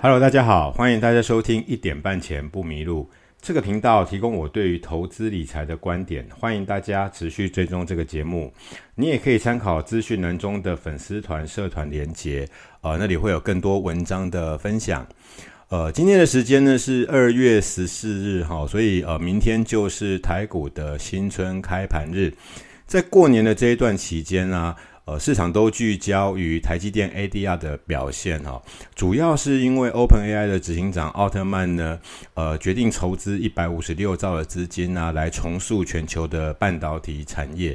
Hello，大家好，欢迎大家收听一点半前不迷路这个频道，提供我对于投资理财的观点，欢迎大家持续追踪这个节目。你也可以参考资讯栏中的粉丝团、社团连结，呃，那里会有更多文章的分享。呃，今天的时间呢是二月十四日，哈，所以呃，明天就是台股的新春开盘日，在过年的这一段期间呢。呃，市场都聚焦于台积电 ADR 的表现哈，主要是因为 OpenAI 的执行长奥特曼呢，呃，决定筹资一百五十六兆的资金啊，来重塑全球的半导体产业。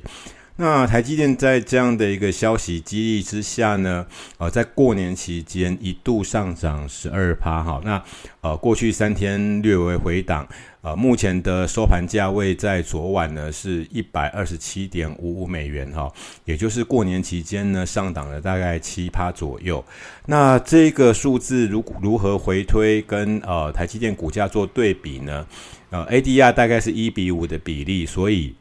那台积电在这样的一个消息激励之下呢，呃，在过年期间一度上涨十二趴哈，那呃，过去三天略微回档。呃，目前的收盘价位在昨晚呢是一百二十七点五五美元哈，也就是过年期间呢上涨了大概七趴左右。那这个数字如如何回推跟呃台积电股价做对比呢？呃，ADR 大概是一比五的比例，所以。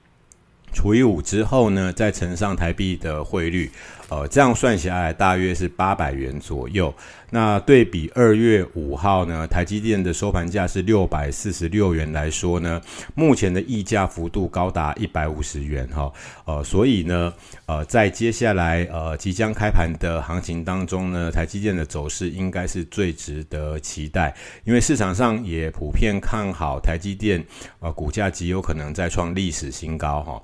除以五之后呢，再乘上台币的汇率，呃，这样算下来大约是八百元左右。那对比二月五号呢，台积电的收盘价是六百四十六元来说呢，目前的溢价幅度高达一百五十元哈。呃，所以呢，呃，在接下来呃即将开盘的行情当中呢，台积电的走势应该是最值得期待，因为市场上也普遍看好台积电，呃，股价极有可能再创历史新高哈。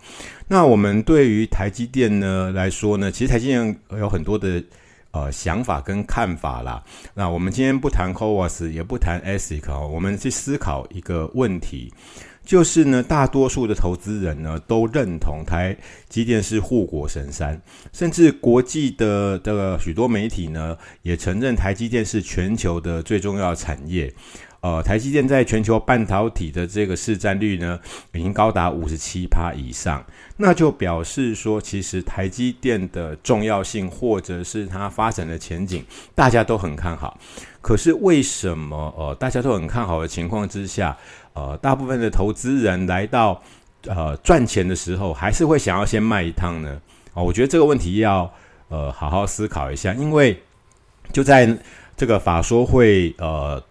那我们对于台积电呢来说呢，其实台积电有很多的呃想法跟看法啦。那我们今天不谈 c o v a s 也不谈 ASIC 哦，我们去思考一个问题，就是呢，大多数的投资人呢都认同台积电是护国神山，甚至国际的的许多媒体呢也承认台积电是全球的最重要产业。呃，台积电在全球半导体的这个市占率呢，已经高达五十七趴以上，那就表示说，其实台积电的重要性或者是它发展的前景，大家都很看好。可是为什么呃，大家都很看好的情况之下，呃，大部分的投资人来到呃赚钱的时候，还是会想要先卖一趟呢？哦，我觉得这个问题要呃好好思考一下，因为就在这个法说会呃。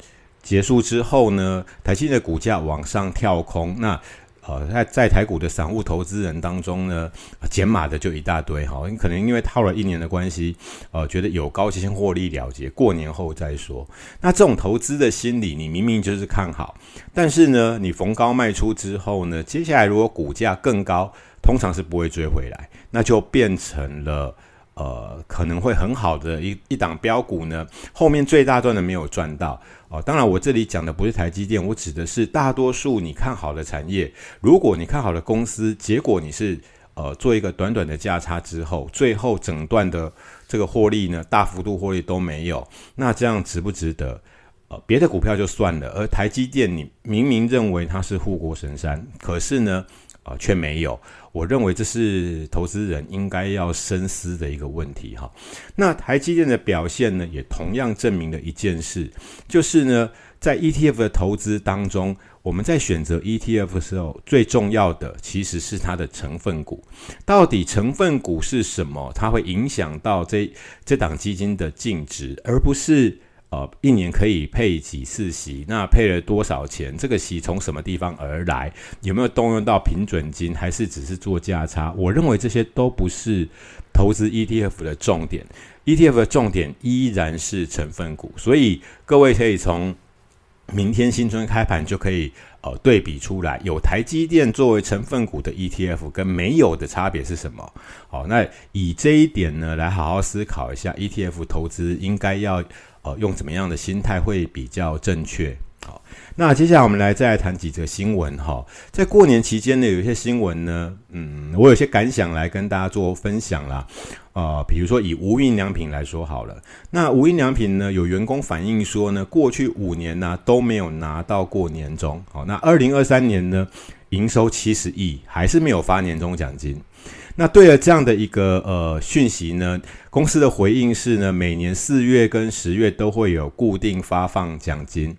结束之后呢，台积的股价往上跳空，那呃，在在台股的散户投资人当中呢，减码的就一大堆哈，你可能因为套了一年的关系，呃，觉得有高先获利了结，过年后再说。那这种投资的心理，你明明就是看好，但是呢，你逢高卖出之后呢，接下来如果股价更高，通常是不会追回来，那就变成了。呃，可能会很好的一一档标股呢，后面最大段的没有赚到哦。当然，我这里讲的不是台积电，我指的是大多数你看好的产业。如果你看好的公司，结果你是呃做一个短短的价差之后，最后整段的这个获利呢，大幅度获利都没有，那这样值不值得？呃，别的股票就算了，而台积电你明明认为它是护国神山，可是呢？啊，却没有。我认为这是投资人应该要深思的一个问题哈。那台积电的表现呢，也同样证明了一件事，就是呢，在 ETF 的投资当中，我们在选择 ETF 的时候，最重要的其实是它的成分股。到底成分股是什么？它会影响到这这档基金的净值，而不是。呃，一年可以配几次息？那配了多少钱？这个息从什么地方而来？有没有动用到平准金？还是只是做价差？我认为这些都不是投资 ETF 的重点。ETF 的重点依然是成分股。所以各位可以从明天新春开盘就可以呃对比出来，有台积电作为成分股的 ETF 跟没有的差别是什么？好，那以这一点呢来好好思考一下，ETF 投资应该要。呃，用怎么样的心态会比较正确？好，那接下来我们来再来谈几则新闻哈。在过年期间呢，有一些新闻呢，嗯，我有些感想来跟大家做分享啦。呃，比如说以无印良品来说好了，那无印良品呢，有员工反映说呢，过去五年呢都没有拿到过年终。好，那二零二三年呢，营收七十亿，还是没有发年终奖金。那对了，这样的一个呃讯息呢，公司的回应是呢，每年四月跟十月都会有固定发放奖金。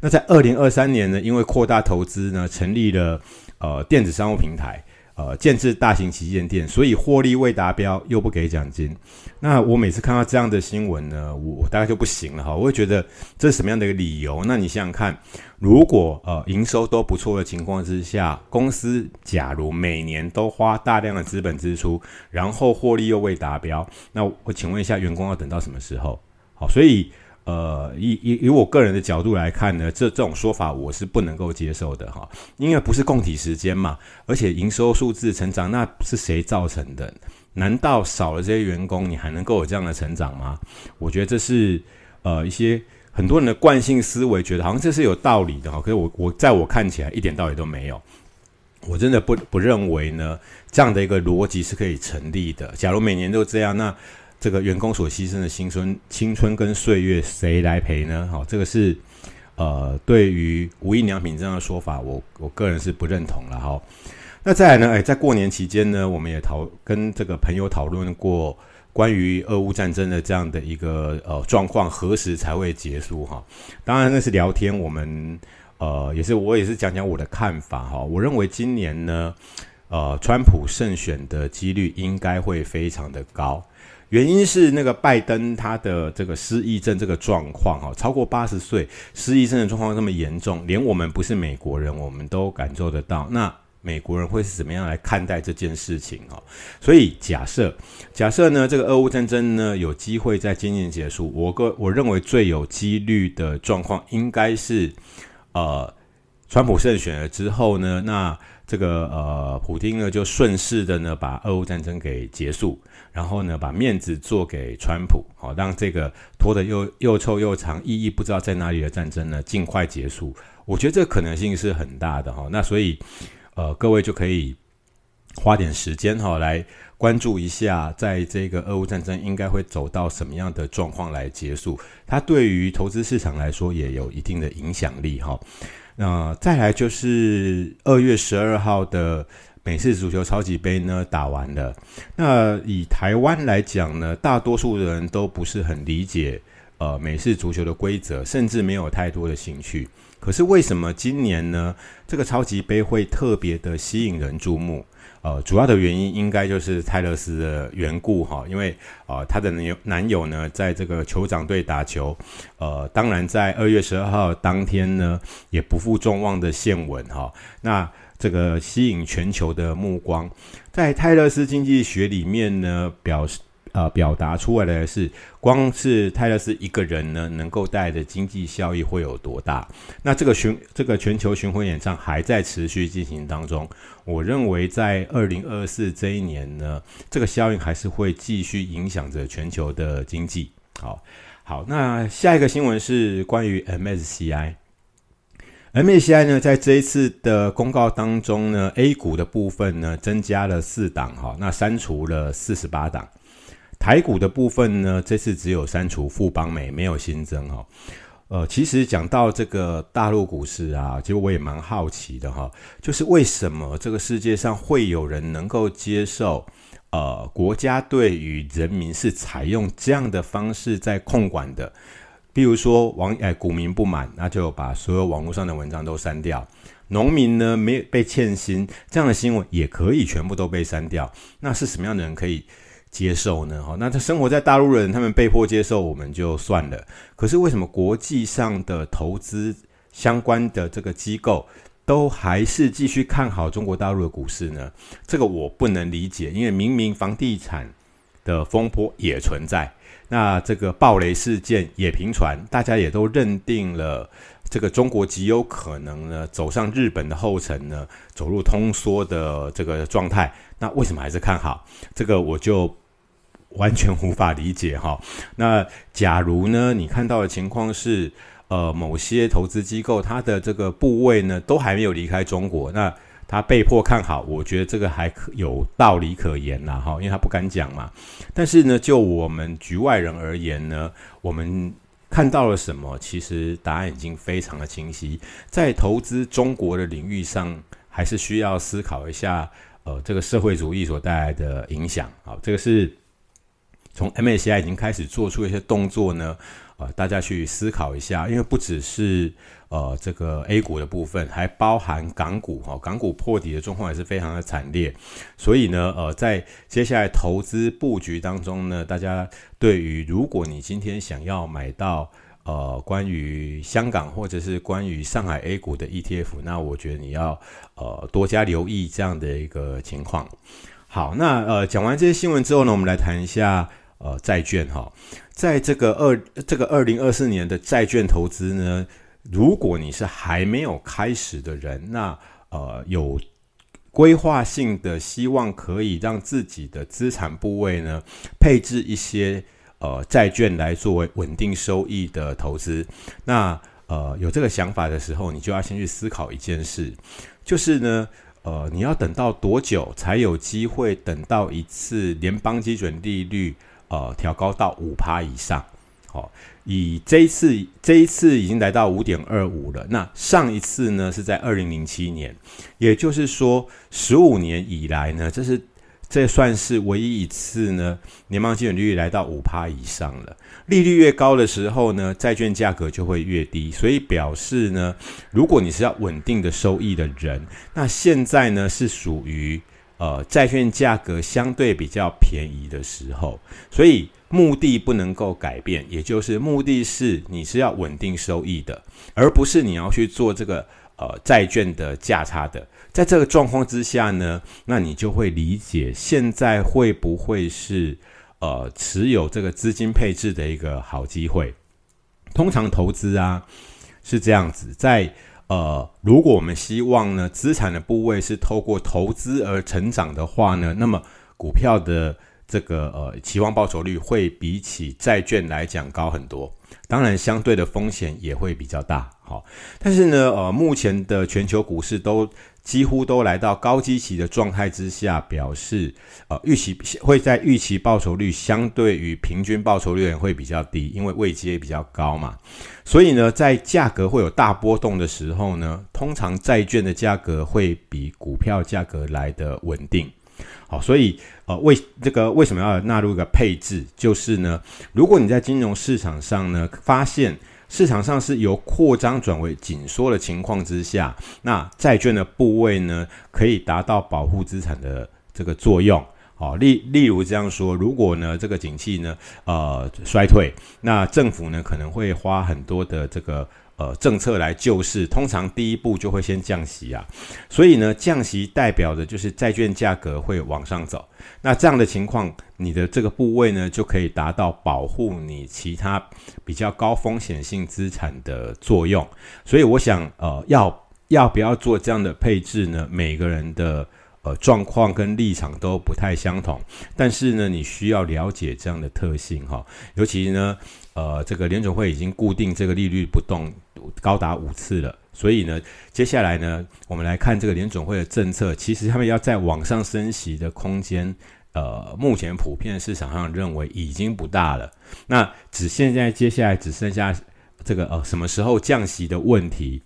那在二零二三年呢，因为扩大投资呢，成立了呃电子商务平台，呃建制大型旗舰店，所以获利未达标又不给奖金。那我每次看到这样的新闻呢，我大概就不行了哈，我会觉得这是什么样的一个理由？那你想想看，如果呃营收都不错的情况之下，公司假如每年都花大量的资本支出，然后获利又未达标，那我请问一下，员工要等到什么时候？好，所以。呃，以以以我个人的角度来看呢，这这种说法我是不能够接受的哈，因为不是供体时间嘛，而且营收数字成长，那是谁造成的？难道少了这些员工，你还能够有这样的成长吗？我觉得这是呃一些很多人的惯性思维，觉得好像这是有道理的哈，可是我我在我看起来一点道理都没有，我真的不不认为呢这样的一个逻辑是可以成立的。假如每年都这样，那这个员工所牺牲的青春、青春跟岁月，谁来赔呢？好，这个是呃，对于无印良品这样的说法，我我个人是不认同了哈。那再来呢？哎，在过年期间呢，我们也讨跟这个朋友讨论过关于俄乌战争的这样的一个呃状况，何时才会结束？哈，当然那是聊天，我们呃也是我也是讲讲我的看法哈。我认为今年呢，呃，川普胜选的几率应该会非常的高。原因是那个拜登他的这个失忆症这个状况哈，超过八十岁失忆症的状况那么严重，连我们不是美国人，我们都感受得到。那美国人会是怎么样来看待这件事情哈？所以假设假设呢，这个俄乌战争呢有机会在今年结束，我个我认为最有几率的状况应该是呃，川普胜选了之后呢，那这个呃，普京呢就顺势的呢把俄乌战争给结束。然后呢，把面子做给川普，好让这个拖得又又臭又长、意义不知道在哪里的战争呢，尽快结束。我觉得这个可能性是很大的哈。那所以，呃，各位就可以花点时间哈，来关注一下，在这个俄乌战争应该会走到什么样的状况来结束。它对于投资市场来说也有一定的影响力哈。那再来就是二月十二号的。美式足球超级杯呢打完了，那以台湾来讲呢，大多数人都不是很理解呃美式足球的规则，甚至没有太多的兴趣。可是为什么今年呢这个超级杯会特别的吸引人注目？呃，主要的原因应该就是泰勒斯的缘故哈，因为啊他的男友男友呢在这个酋长队打球，呃，当然在二月十二号当天呢也不负众望的献吻哈，那。这个吸引全球的目光，在泰勒斯经济学里面呢，表示呃表达出来的是，光是泰勒斯一个人呢，能够带的经济效益会有多大？那这个巡这个全球巡回演唱还在持续进行当中，我认为在二零二四这一年呢，这个效应还是会继续影响着全球的经济。好，好，那下一个新闻是关于 MSCI。MSCI 呢，在这一次的公告当中呢，A 股的部分呢增加了四档哈，那删除了四十八档。台股的部分呢，这次只有删除富邦美，没有新增哈。呃，其实讲到这个大陆股市啊，其实我也蛮好奇的哈，就是为什么这个世界上会有人能够接受呃国家对于人民是采用这样的方式在控管的？比如说网哎股民不满，那就把所有网络上的文章都删掉。农民呢没被欠薪，这样的新闻也可以全部都被删掉。那是什么样的人可以接受呢？哈，那他生活在大陆人，他们被迫接受，我们就算了。可是为什么国际上的投资相关的这个机构都还是继续看好中国大陆的股市呢？这个我不能理解，因为明明房地产的风波也存在。那这个暴雷事件也频传，大家也都认定了这个中国极有可能呢走上日本的后尘呢，走入通缩的这个状态。那为什么还是看好？这个我就完全无法理解哈。那假如呢，你看到的情况是，呃，某些投资机构它的这个部位呢都还没有离开中国，那。他被迫看好，我觉得这个还可有道理可言呐，哈，因为他不敢讲嘛。但是呢，就我们局外人而言呢，我们看到了什么？其实答案已经非常的清晰。在投资中国的领域上，还是需要思考一下，呃，这个社会主义所带来的影响。好，这个是从 MSCI 已经开始做出一些动作呢。呃大家去思考一下，因为不只是呃这个 A 股的部分，还包含港股哈，港股破底的状况也是非常的惨烈。所以呢，呃，在接下来投资布局当中呢，大家对于如果你今天想要买到呃关于香港或者是关于上海 A 股的 ETF，那我觉得你要呃多加留意这样的一个情况。好，那呃讲完这些新闻之后呢，我们来谈一下呃债券哈，在这个二这个二零二四年的债券投资呢，如果你是还没有开始的人，那呃有规划性的希望可以让自己的资产部位呢配置一些呃债券来作为稳定收益的投资，那呃有这个想法的时候，你就要先去思考一件事，就是呢。呃，你要等到多久才有机会等到一次联邦基准利率呃调高到五趴以上？好，以这一次这一次已经来到五点二五了。那上一次呢是在二零零七年，也就是说十五年以来呢，这是。这算是唯一一次呢，联邦基准利率来到五趴以上了。利率越高的时候呢，债券价格就会越低。所以表示呢，如果你是要稳定的收益的人，那现在呢是属于呃债券价格相对比较便宜的时候。所以目的不能够改变，也就是目的是你是要稳定收益的，而不是你要去做这个呃债券的价差的。在这个状况之下呢，那你就会理解现在会不会是呃持有这个资金配置的一个好机会。通常投资啊是这样子，在呃如果我们希望呢资产的部位是透过投资而成长的话呢，那么股票的这个呃期望报酬率会比起债券来讲高很多，当然相对的风险也会比较大。好，但是呢呃目前的全球股市都。几乎都来到高基期的状态之下，表示呃预期会在预期报酬率相对于平均报酬率会比较低，因为位阶比较高嘛。所以呢，在价格会有大波动的时候呢，通常债券的价格会比股票价格来的稳定。好，所以呃为这个为什么要纳入一个配置？就是呢，如果你在金融市场上呢发现。市场上是由扩张转为紧缩的情况之下，那债券的部位呢，可以达到保护资产的这个作用。好，例例如这样说，如果呢这个景气呢呃衰退，那政府呢可能会花很多的这个。呃，政策来救市，通常第一步就会先降息啊，所以呢，降息代表的就是债券价格会往上走。那这样的情况，你的这个部位呢，就可以达到保护你其他比较高风险性资产的作用。所以，我想，呃，要要不要做这样的配置呢？每个人的呃状况跟立场都不太相同，但是呢，你需要了解这样的特性哈，尤其呢，呃，这个联准会已经固定这个利率不动。高达五次了，所以呢，接下来呢，我们来看这个联准会的政策。其实他们要在往上升息的空间，呃，目前普遍市场上认为已经不大了。那只现在接下来只剩下这个呃什么时候降息的问题。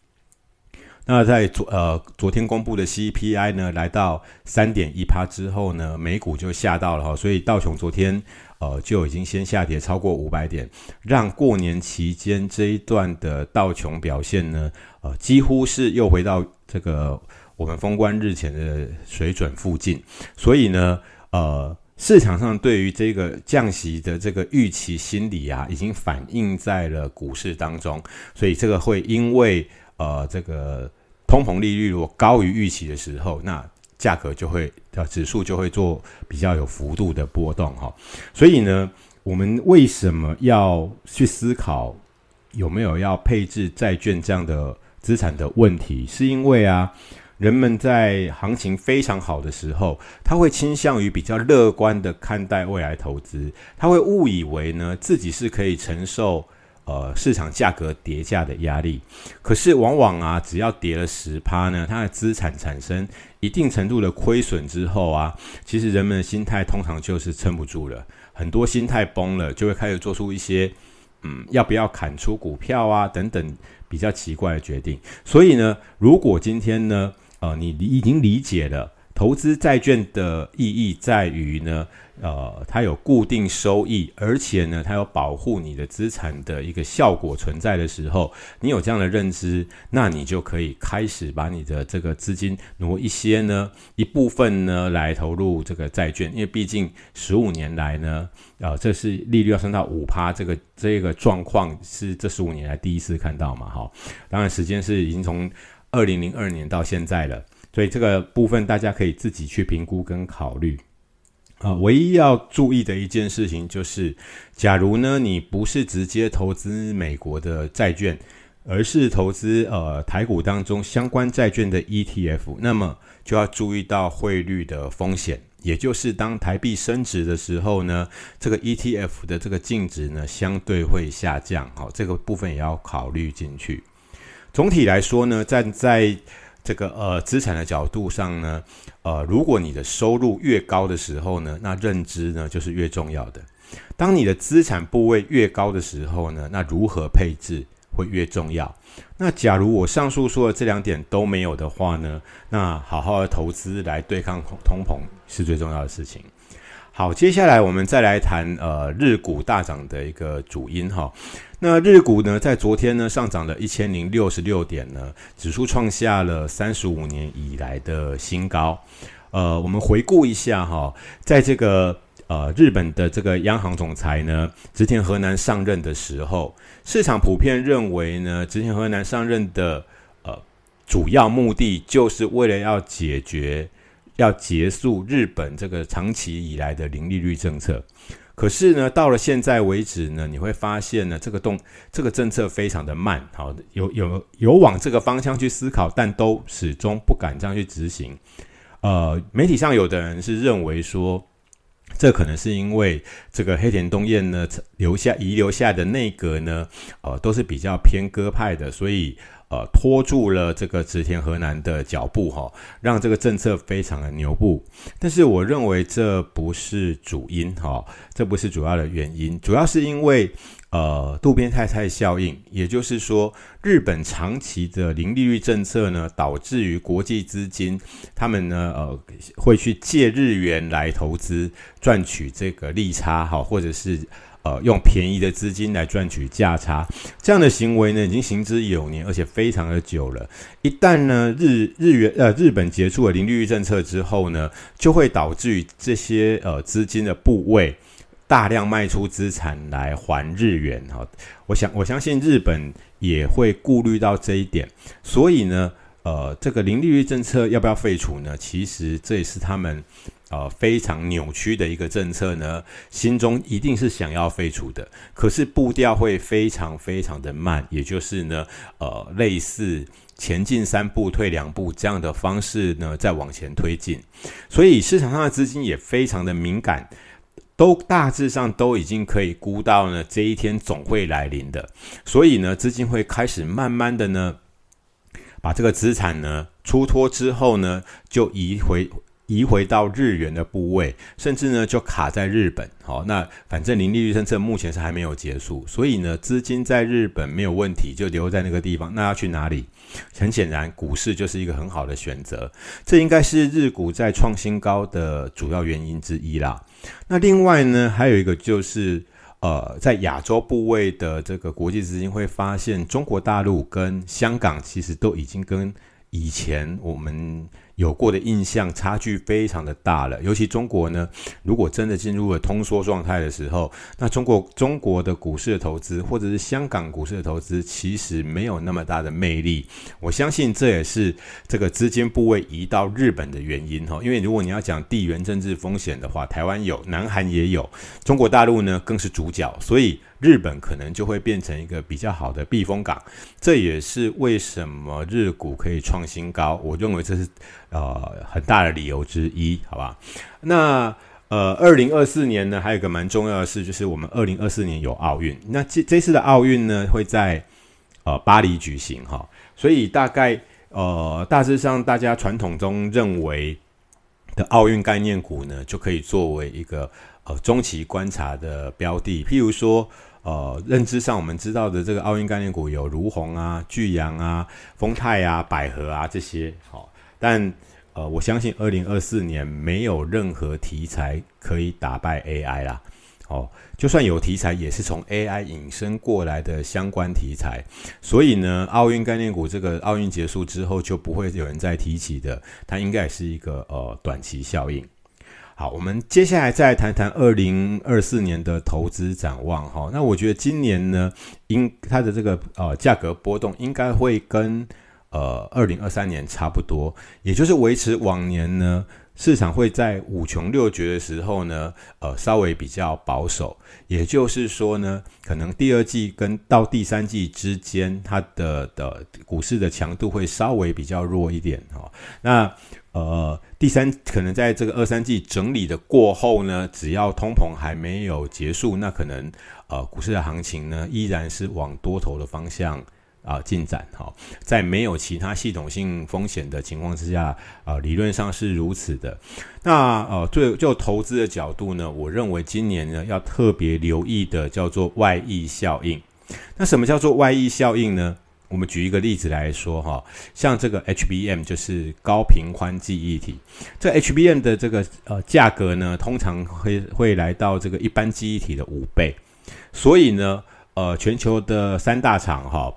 那在昨呃昨天公布的 CPI 呢，来到三点一趴之后呢，美股就下到了哈，所以道琼昨天。呃，就已经先下跌超过五百点，让过年期间这一段的道琼表现呢，呃，几乎是又回到这个我们封关日前的水准附近。所以呢，呃，市场上对于这个降息的这个预期心理啊，已经反映在了股市当中。所以这个会因为呃，这个通膨利率如果高于预期的时候，那价格就会呃指数就会做比较有幅度的波动哈，所以呢，我们为什么要去思考有没有要配置债券这样的资产的问题？是因为啊，人们在行情非常好的时候，他会倾向于比较乐观的看待未来投资，他会误以为呢自己是可以承受。呃，市场价格叠价的压力，可是往往啊，只要跌了十趴呢，它的资产产生一定程度的亏损之后啊，其实人们的心态通常就是撑不住了，很多心态崩了，就会开始做出一些嗯，要不要砍出股票啊等等比较奇怪的决定。所以呢，如果今天呢，呃，你已经理解了投资债券的意义在于呢。呃，它有固定收益，而且呢，它有保护你的资产的一个效果存在的时候，你有这样的认知，那你就可以开始把你的这个资金挪一些呢，一部分呢来投入这个债券，因为毕竟十五年来呢，呃，这是利率要升到五趴，这个这个状况是这十五年来第一次看到嘛，哈，当然时间是已经从二零零二年到现在了，所以这个部分大家可以自己去评估跟考虑。啊，唯一要注意的一件事情就是，假如呢你不是直接投资美国的债券，而是投资呃台股当中相关债券的 ETF，那么就要注意到汇率的风险，也就是当台币升值的时候呢，这个 ETF 的这个净值呢相对会下降。好，这个部分也要考虑进去。总体来说呢，站在这个呃资产的角度上呢，呃，如果你的收入越高的时候呢，那认知呢就是越重要的。当你的资产部位越高的时候呢，那如何配置会越重要。那假如我上述说的这两点都没有的话呢，那好好的投资来对抗通膨是最重要的事情。好，接下来我们再来谈呃日股大涨的一个主因哈。那日股呢，在昨天呢上涨了一千零六十六点呢，指数创下了三十五年以来的新高。呃，我们回顾一下哈，在这个呃日本的这个央行总裁呢，植田河南上任的时候，市场普遍认为呢，植田河南上任的呃主要目的就是为了要解决。要结束日本这个长期以来的零利率政策，可是呢，到了现在为止呢，你会发现呢，这个动这个政策非常的慢，好，有有有往这个方向去思考，但都始终不敢这样去执行。呃，媒体上有的人是认为说，这可能是因为这个黑田东彦呢留下遗留下的内阁呢，呃，都是比较偏鸽派的，所以。呃，拖住了这个植田河南的脚步哈，让这个政策非常的牛步。但是我认为这不是主因哈，这不是主要的原因，主要是因为呃渡边太太效应，也就是说，日本长期的零利率政策呢，导致于国际资金他们呢呃会去借日元来投资，赚取这个利差哈，或者是。呃，用便宜的资金来赚取价差，这样的行为呢，已经行之有年，而且非常的久了。一旦呢，日日元呃日本结束了零利率政策之后呢，就会导致于这些呃资金的部位大量卖出资产来还日元哈。我想我相信日本也会顾虑到这一点，所以呢，呃，这个零利率政策要不要废除呢？其实这也是他们。呃，非常扭曲的一个政策呢，心中一定是想要废除的，可是步调会非常非常的慢，也就是呢，呃，类似前进三步退两步这样的方式呢，在往前推进，所以市场上的资金也非常的敏感，都大致上都已经可以估到呢，这一天总会来临的，所以呢，资金会开始慢慢的呢，把这个资产呢出脱之后呢，就移回。移回到日元的部位，甚至呢就卡在日本。好，那反正零利率政策目前是还没有结束，所以呢资金在日本没有问题，就留在那个地方。那要去哪里？很显然，股市就是一个很好的选择。这应该是日股在创新高的主要原因之一啦。那另外呢，还有一个就是，呃，在亚洲部位的这个国际资金会发现，中国大陆跟香港其实都已经跟以前我们。有过的印象差距非常的大了，尤其中国呢，如果真的进入了通缩状态的时候，那中国中国的股市的投资，或者是香港股市的投资，其实没有那么大的魅力。我相信这也是这个资金部位移到日本的原因哈。因为如果你要讲地缘政治风险的话，台湾有，南韩也有，中国大陆呢更是主角，所以。日本可能就会变成一个比较好的避风港，这也是为什么日股可以创新高。我认为这是呃很大的理由之一，好吧？那呃，二零二四年呢，还有一个蛮重要的事，就是我们二零二四年有奥运。那这这次的奥运呢，会在呃巴黎举行哈，所以大概呃大致上大家传统中认为的奥运概念股呢，就可以作为一个呃中期观察的标的，譬如说。呃，认知上我们知道的这个奥运概念股有如虹啊、巨阳啊、丰泰啊、百合啊这些，好，但呃，我相信二零二四年没有任何题材可以打败 AI 啦。哦，就算有题材，也是从 AI 引申过来的相关题材。所以呢，奥运概念股这个奥运结束之后就不会有人再提起的，它应该也是一个呃短期效应。好，我们接下来再谈谈二零二四年的投资展望哈。那我觉得今年呢，应它的这个呃价格波动应该会跟呃二零二三年差不多，也就是维持往年呢市场会在五穷六绝的时候呢，呃稍微比较保守，也就是说呢，可能第二季跟到第三季之间，它的的股市的强度会稍微比较弱一点哈。那呃，第三可能在这个二三季整理的过后呢，只要通膨还没有结束，那可能呃股市的行情呢依然是往多头的方向啊进展哈。在没有其他系统性风险的情况之下，啊理论上是如此的。那呃，就就投资的角度呢，我认为今年呢要特别留意的叫做外溢效应。那什么叫做外溢效应呢？我们举一个例子来说哈，像这个 HBM 就是高频宽记忆体，这 HBM 的这个呃价格呢，通常会会来到这个一般记忆体的五倍，所以呢，呃，全球的三大厂哈，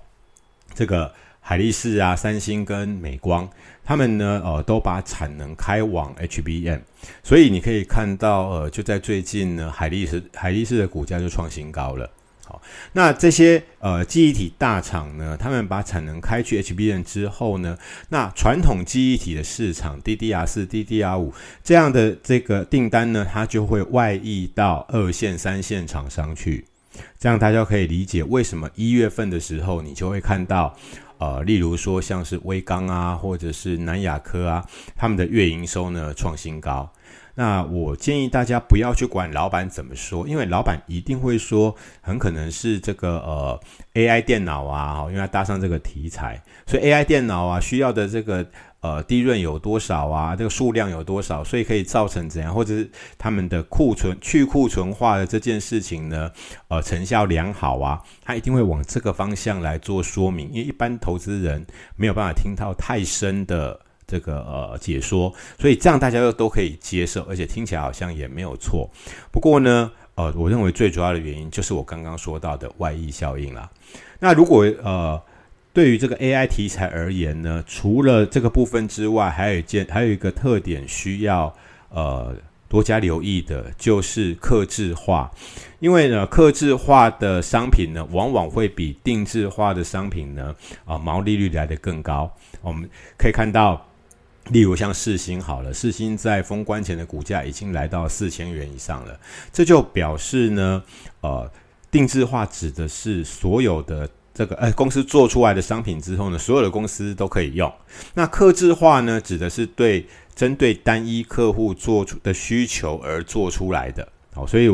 这个海力士啊、三星跟美光，他们呢，呃，都把产能开往 HBM，所以你可以看到，呃，就在最近呢，海力士海力士的股价就创新高了。好，那这些呃记忆体大厂呢，他们把产能开去 HBM 之后呢，那传统记忆体的市场 DDR 四、DDR 五这样的这个订单呢，它就会外溢到二线、三线厂商去。这样大家可以理解为什么一月份的时候，你就会看到呃，例如说像是微刚啊，或者是南亚科啊，他们的月营收呢创新高。那我建议大家不要去管老板怎么说，因为老板一定会说，很可能是这个呃 AI 电脑啊，因为搭上这个题材，所以 AI 电脑啊需要的这个呃利润有多少啊，这个数量有多少，所以可以造成怎样，或者是他们的库存去库存化的这件事情呢，呃成效良好啊，他一定会往这个方向来做说明，因为一般投资人没有办法听到太深的。这个呃解说，所以这样大家都都可以接受，而且听起来好像也没有错。不过呢，呃，我认为最主要的原因就是我刚刚说到的外溢效应啦。那如果呃对于这个 AI 题材而言呢，除了这个部分之外，还有一件还有一个特点需要呃多加留意的，就是克制化。因为呢，克制化的商品呢，往往会比定制化的商品呢啊毛利率来得更高。我们可以看到。例如像世星好了，世星在封关前的股价已经来到四千元以上了，这就表示呢，呃，定制化指的是所有的这个呃公司做出来的商品之后呢，所有的公司都可以用。那客制化呢，指的是对针对单一客户做出的需求而做出来的。好，所以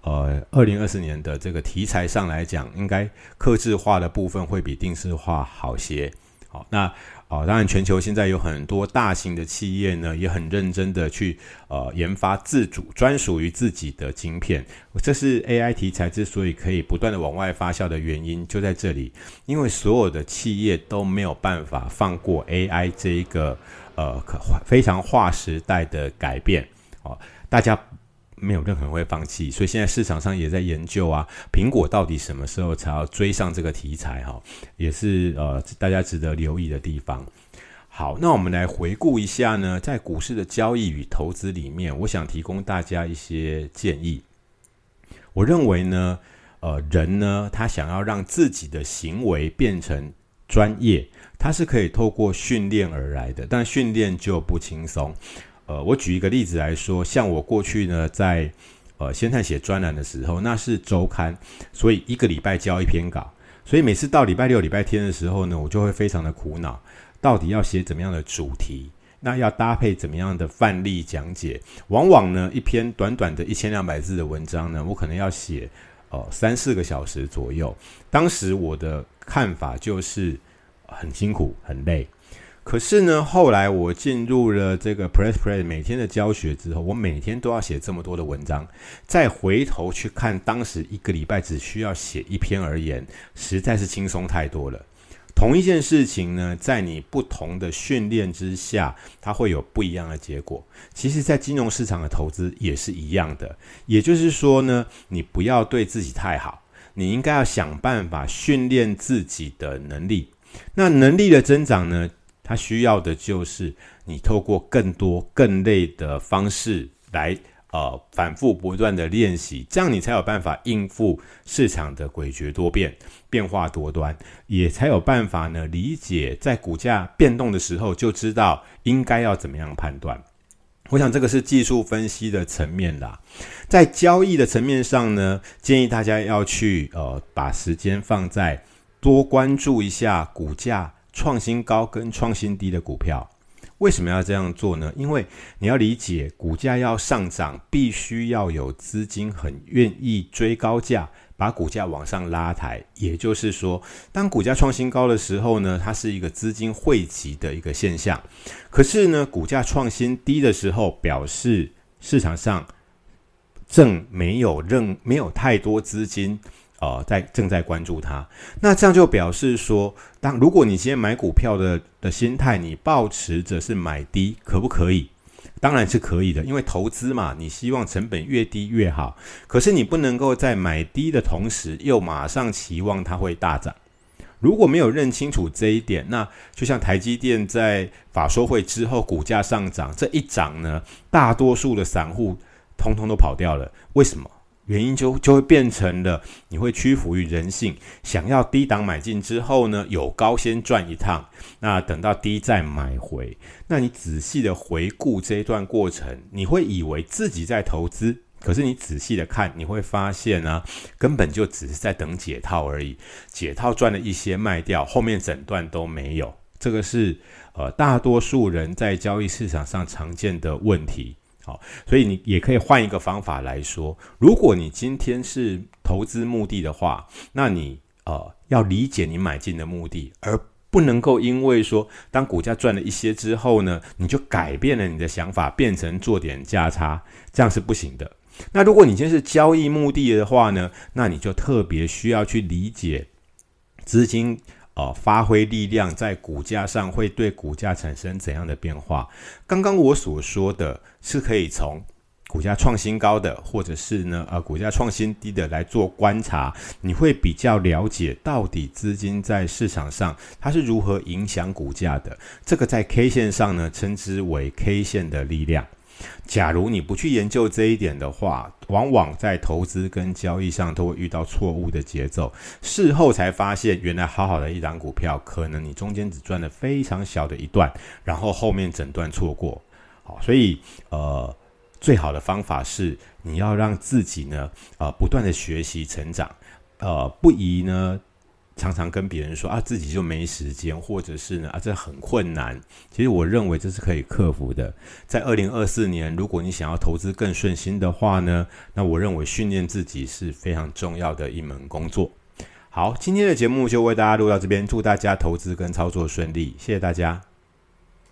呃，二零二四年的这个题材上来讲，应该客制化的部分会比定制化好些。好，那。啊，当然，全球现在有很多大型的企业呢，也很认真的去呃研发自主专属于自己的晶片。这是 AI 题材之所以可以不断的往外发酵的原因，就在这里。因为所有的企业都没有办法放过 AI 这一个呃可非常划时代的改变哦，大家。没有任何人会放弃，所以现在市场上也在研究啊，苹果到底什么时候才要追上这个题材哈，也是呃大家值得留意的地方。好，那我们来回顾一下呢，在股市的交易与投资里面，我想提供大家一些建议。我认为呢，呃，人呢，他想要让自己的行为变成专业，他是可以透过训练而来的，但训练就不轻松。呃，我举一个例子来说，像我过去呢，在呃先探写专栏的时候，那是周刊，所以一个礼拜交一篇稿，所以每次到礼拜六、礼拜天的时候呢，我就会非常的苦恼，到底要写怎么样的主题，那要搭配怎么样的范例讲解，往往呢，一篇短短的一千两百字的文章呢，我可能要写呃三四个小时左右，当时我的看法就是很辛苦、很累。可是呢，后来我进入了这个 Press Play 每天的教学之后，我每天都要写这么多的文章，再回头去看当时一个礼拜只需要写一篇而言，实在是轻松太多了。同一件事情呢，在你不同的训练之下，它会有不一样的结果。其实，在金融市场的投资也是一样的。也就是说呢，你不要对自己太好，你应该要想办法训练自己的能力。那能力的增长呢，它需要的就是你透过更多、更累的方式来。呃，反复不断的练习，这样你才有办法应付市场的诡谲多变、变化多端，也才有办法呢理解在股价变动的时候就知道应该要怎么样判断。我想这个是技术分析的层面啦，在交易的层面上呢，建议大家要去呃把时间放在多关注一下股价创新高跟创新低的股票。为什么要这样做呢？因为你要理解，股价要上涨，必须要有资金很愿意追高价，把股价往上拉抬。也就是说，当股价创新高的时候呢，它是一个资金汇集的一个现象。可是呢，股价创新低的时候，表示市场上正没有任没有太多资金。呃，在正在关注它，那这样就表示说，当如果你今天买股票的的心态，你保持着是买低，可不可以？当然是可以的，因为投资嘛，你希望成本越低越好。可是你不能够在买低的同时，又马上期望它会大涨。如果没有认清楚这一点，那就像台积电在法说会之后股价上涨，这一涨呢，大多数的散户通通都跑掉了。为什么？原因就就会变成了，你会屈服于人性，想要低档买进之后呢，有高先赚一趟，那等到低再买回。那你仔细的回顾这一段过程，你会以为自己在投资，可是你仔细的看，你会发现呢，根本就只是在等解套而已。解套赚了一些卖掉，后面整段都没有。这个是呃大多数人在交易市场上常见的问题。好，所以你也可以换一个方法来说，如果你今天是投资目的的话，那你呃要理解你买进的目的，而不能够因为说当股价赚了一些之后呢，你就改变了你的想法，变成做点价差，这样是不行的。那如果你今天是交易目的的话呢，那你就特别需要去理解资金。呃，发挥力量在股价上会对股价产生怎样的变化？刚刚我所说的是可以从股价创新高的，或者是呢，呃，股价创新低的来做观察，你会比较了解到底资金在市场上它是如何影响股价的。这个在 K 线上呢，称之为 K 线的力量。假如你不去研究这一点的话，往往在投资跟交易上都会遇到错误的节奏。事后才发现，原来好好的一档股票，可能你中间只赚了非常小的一段，然后后面整段错过。好，所以呃，最好的方法是你要让自己呢，呃，不断的学习成长，呃，不宜呢。常常跟别人说啊，自己就没时间，或者是呢啊，这很困难。其实我认为这是可以克服的。在二零二四年，如果你想要投资更顺心的话呢，那我认为训练自己是非常重要的一门工作。好，今天的节目就为大家录到这边，祝大家投资跟操作顺利，谢谢大家。